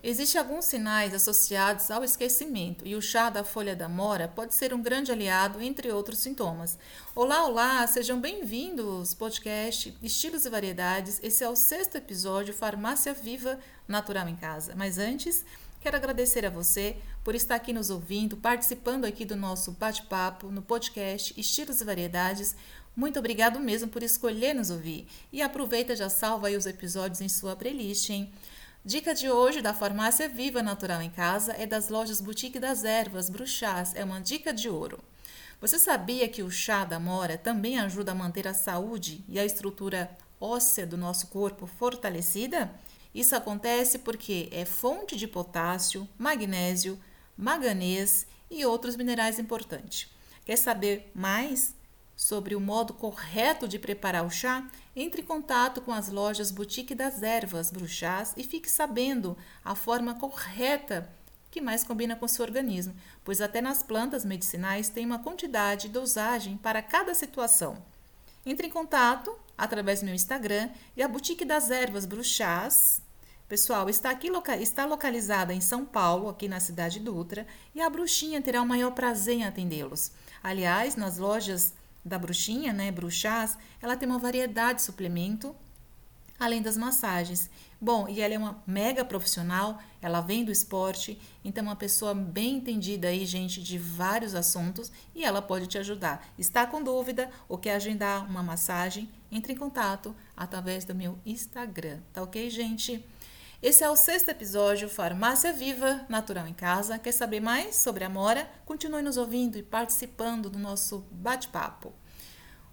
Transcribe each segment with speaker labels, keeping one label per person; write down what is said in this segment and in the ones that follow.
Speaker 1: Existem alguns sinais associados ao esquecimento e o chá da folha da mora pode ser um grande aliado, entre outros sintomas. Olá, olá, sejam bem-vindos podcast Estilos e Variedades. Esse é o sexto episódio Farmácia Viva Natural em Casa. Mas antes, quero agradecer a você por estar aqui nos ouvindo, participando aqui do nosso bate-papo no podcast Estilos e Variedades. Muito obrigado mesmo por escolher nos ouvir. E aproveita já salva aí os episódios em sua playlist, hein? Dica de hoje da Farmácia Viva Natural em Casa é das lojas Boutique das Ervas Bruxás. É uma dica de ouro. Você sabia que o chá da mora também ajuda a manter a saúde e a estrutura óssea do nosso corpo fortalecida? Isso acontece porque é fonte de potássio, magnésio, manganês e outros minerais importantes. Quer saber mais? Sobre o modo correto de preparar o chá, entre em contato com as lojas Boutique das Ervas Bruxás e fique sabendo a forma correta que mais combina com seu organismo, pois até nas plantas medicinais tem uma quantidade e dosagem para cada situação. Entre em contato através do meu Instagram e a Boutique das Ervas Bruxás. Pessoal, está aqui está localizada em São Paulo, aqui na cidade Dutra, e a bruxinha terá o maior prazer em atendê-los. Aliás, nas lojas da bruxinha, né, bruxás, ela tem uma variedade de suplemento, além das massagens. Bom, e ela é uma mega profissional, ela vem do esporte, então é uma pessoa bem entendida aí, gente, de vários assuntos, e ela pode te ajudar. Está com dúvida ou quer agendar uma massagem? Entre em contato através do meu Instagram, tá ok, gente? Esse é o sexto episódio Farmácia Viva, Natural em Casa. Quer saber mais sobre a Mora? Continue nos ouvindo e participando do nosso bate-papo.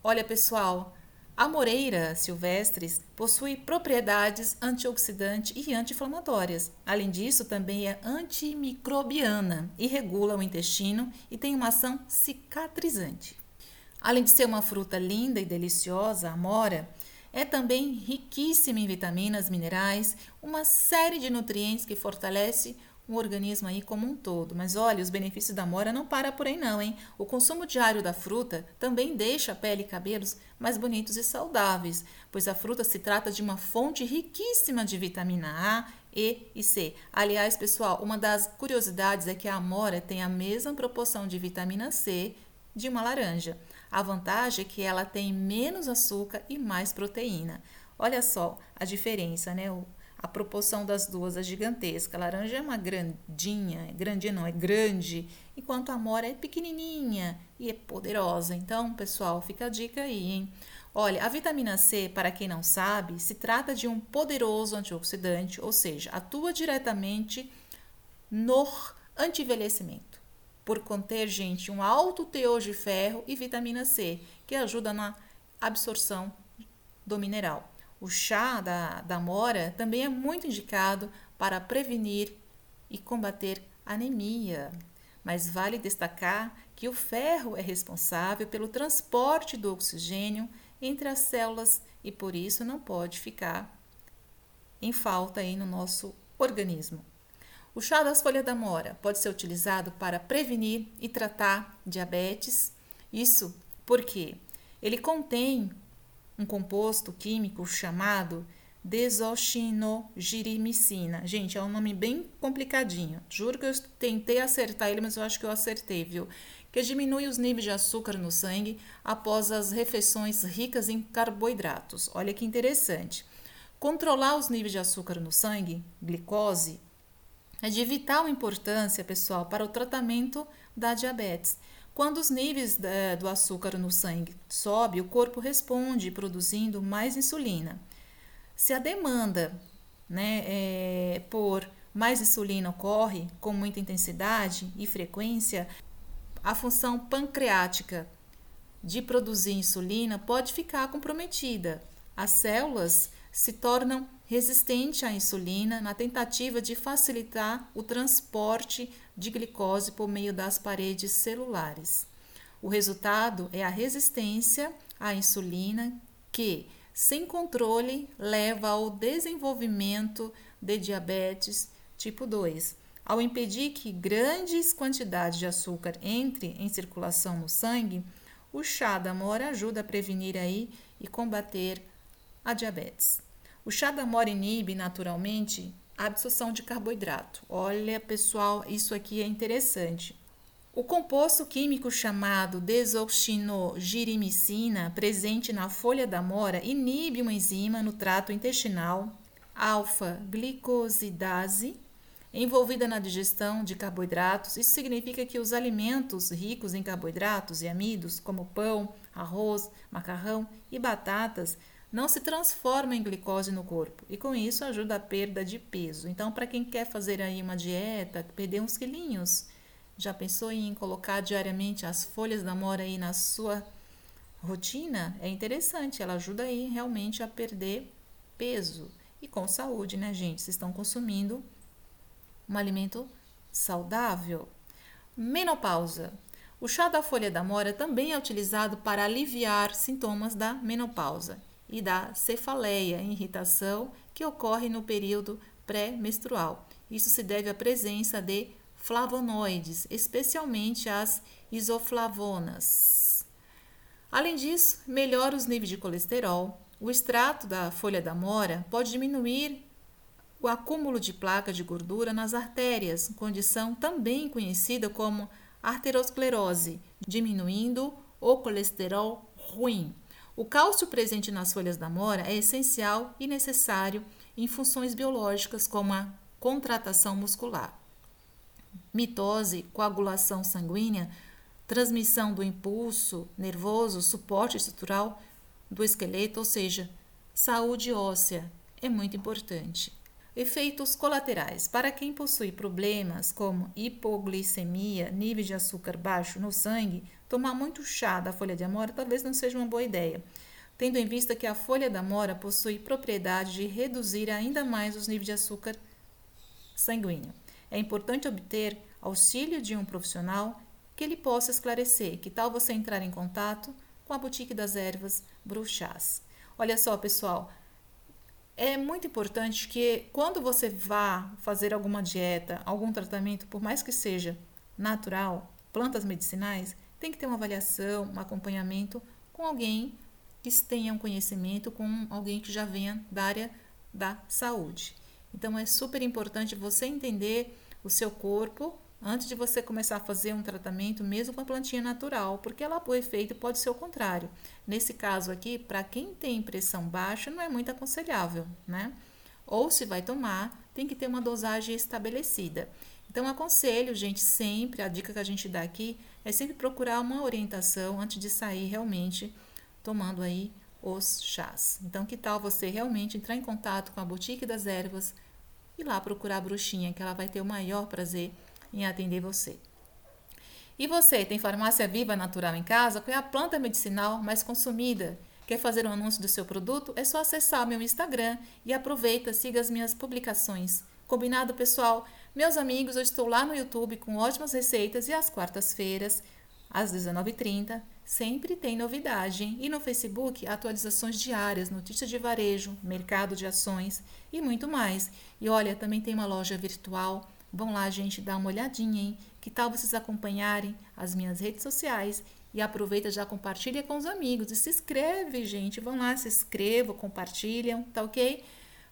Speaker 1: Olha, pessoal, a moreira silvestres possui propriedades antioxidante e anti-inflamatórias. Além disso, também é antimicrobiana e regula o intestino e tem uma ação cicatrizante. Além de ser uma fruta linda e deliciosa, a mora é também riquíssima em vitaminas, minerais, uma série de nutrientes que fortalece o organismo aí como um todo. Mas olha, os benefícios da mora não para por aí não, hein? O consumo diário da fruta também deixa a pele e cabelos mais bonitos e saudáveis, pois a fruta se trata de uma fonte riquíssima de vitamina A, E e C. Aliás, pessoal, uma das curiosidades é que a amora tem a mesma proporção de vitamina C de uma laranja. A vantagem é que ela tem menos açúcar e mais proteína. Olha só a diferença, né? A proporção das duas é gigantesca. A laranja é uma grandinha, grandinha não, é grande, enquanto a mora é pequenininha e é poderosa. Então, pessoal, fica a dica aí, hein? Olha, a vitamina C, para quem não sabe, se trata de um poderoso antioxidante, ou seja, atua diretamente no anti-envelhecimento por conter, gente, um alto teor de ferro e vitamina C, que ajuda na absorção do mineral. O chá da, da mora também é muito indicado para prevenir e combater anemia. Mas vale destacar que o ferro é responsável pelo transporte do oxigênio entre as células e por isso não pode ficar em falta aí no nosso organismo. O chá das folhas da mora pode ser utilizado para prevenir e tratar diabetes. Isso porque ele contém um composto químico chamado desoxinogirimicina. Gente, é um nome bem complicadinho. Juro que eu tentei acertar ele, mas eu acho que eu acertei, viu? Que diminui os níveis de açúcar no sangue após as refeições ricas em carboidratos. Olha que interessante. Controlar os níveis de açúcar no sangue, glicose, é de vital importância, pessoal, para o tratamento da diabetes. Quando os níveis eh, do açúcar no sangue sobe, o corpo responde produzindo mais insulina. Se a demanda né, é, por mais insulina ocorre com muita intensidade e frequência, a função pancreática de produzir insulina pode ficar comprometida. As células se tornam resistentes à insulina na tentativa de facilitar o transporte de glicose por meio das paredes celulares. O resultado é a resistência à insulina que, sem controle, leva ao desenvolvimento de diabetes tipo 2. Ao impedir que grandes quantidades de açúcar entrem em circulação no sangue, o chá da mora ajuda a prevenir aí e combater a diabetes. O chá da mora inibe naturalmente absorção de carboidrato. Olha, pessoal, isso aqui é interessante. O composto químico chamado desoxinogirimicina, presente na folha da mora, inibe uma enzima no trato intestinal, alfa-glicosidase, envolvida na digestão de carboidratos. Isso significa que os alimentos ricos em carboidratos e amidos, como pão, arroz, macarrão e batatas, não se transformam em glicose no corpo e com isso ajuda a perda de peso. Então, para quem quer fazer aí uma dieta, perder uns quilinhos, já pensou em colocar diariamente as folhas da mora aí na sua rotina? É interessante, ela ajuda aí realmente a perder peso e com saúde, né, gente? Vocês estão consumindo um alimento saudável. Menopausa. O chá da folha da mora também é utilizado para aliviar sintomas da menopausa e da cefaleia, irritação que ocorre no período pré-menstrual. Isso se deve à presença de flavonoides, especialmente as isoflavonas. Além disso, melhora os níveis de colesterol. O extrato da folha da mora pode diminuir o acúmulo de placa de gordura nas artérias, condição também conhecida como arteriosclerose, diminuindo o colesterol ruim. O cálcio presente nas folhas da mora é essencial e necessário em funções biológicas como a contratação muscular, mitose, coagulação sanguínea, transmissão do impulso nervoso, suporte estrutural do esqueleto, ou seja, saúde óssea é muito importante. Efeitos colaterais. Para quem possui problemas como hipoglicemia, nível de açúcar baixo no sangue, tomar muito chá da folha de amora talvez não seja uma boa ideia, tendo em vista que a folha da amora possui propriedade de reduzir ainda mais os níveis de açúcar sanguíneo. É importante obter auxílio de um profissional que ele possa esclarecer. Que tal você entrar em contato com a Boutique das Ervas Bruxás? Olha só, pessoal, é muito importante que quando você vá fazer alguma dieta, algum tratamento, por mais que seja natural, plantas medicinais, tem que ter uma avaliação, um acompanhamento com alguém que tenha um conhecimento, com alguém que já venha da área da saúde. Então é super importante você entender o seu corpo, antes de você começar a fazer um tratamento, mesmo com a plantinha natural, porque ela, o efeito pode ser o contrário. Nesse caso aqui, para quem tem pressão baixa, não é muito aconselhável, né? Ou se vai tomar, tem que ter uma dosagem estabelecida. Então, aconselho, gente, sempre, a dica que a gente dá aqui é sempre procurar uma orientação antes de sair realmente tomando aí os chás. Então, que tal você realmente entrar em contato com a Boutique das Ervas e lá procurar a bruxinha, que ela vai ter o maior prazer em atender você. E você, tem farmácia viva natural em casa? Qual é a planta medicinal mais consumida? Quer fazer um anúncio do seu produto? É só acessar meu Instagram e aproveita, siga as minhas publicações. Combinado, pessoal? Meus amigos, eu estou lá no YouTube com ótimas receitas e às quartas-feiras, às 19h30, sempre tem novidade. E no Facebook, atualizações diárias, notícias de varejo, mercado de ações e muito mais. E olha, também tem uma loja virtual Vão lá, gente, dar uma olhadinha, hein? Que tal vocês acompanharem as minhas redes sociais e aproveita já compartilha com os amigos e se inscreve, gente. Vão lá, se inscrevam, compartilham, tá ok?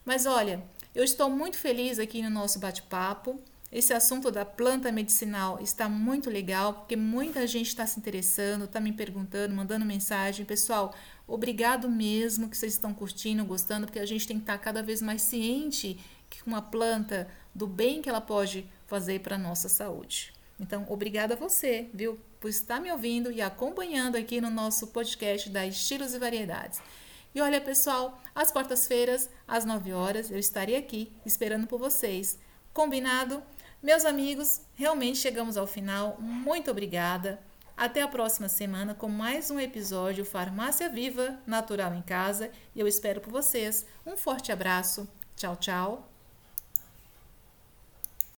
Speaker 1: Mas olha, eu estou muito feliz aqui no nosso bate-papo. Esse assunto da planta medicinal está muito legal, porque muita gente está se interessando, está me perguntando, mandando mensagem. Pessoal, obrigado mesmo que vocês estão curtindo, gostando, porque a gente tem que estar cada vez mais ciente que uma planta do bem que ela pode fazer para a nossa saúde. Então, obrigada a você, viu, por estar me ouvindo e acompanhando aqui no nosso podcast da Estilos e Variedades. E olha, pessoal, às quartas-feiras, às 9 horas, eu estarei aqui esperando por vocês. Combinado? Meus amigos, realmente chegamos ao final. Muito obrigada. Até a próxima semana com mais um episódio Farmácia Viva Natural em Casa. E eu espero por vocês. Um forte abraço. Tchau, tchau.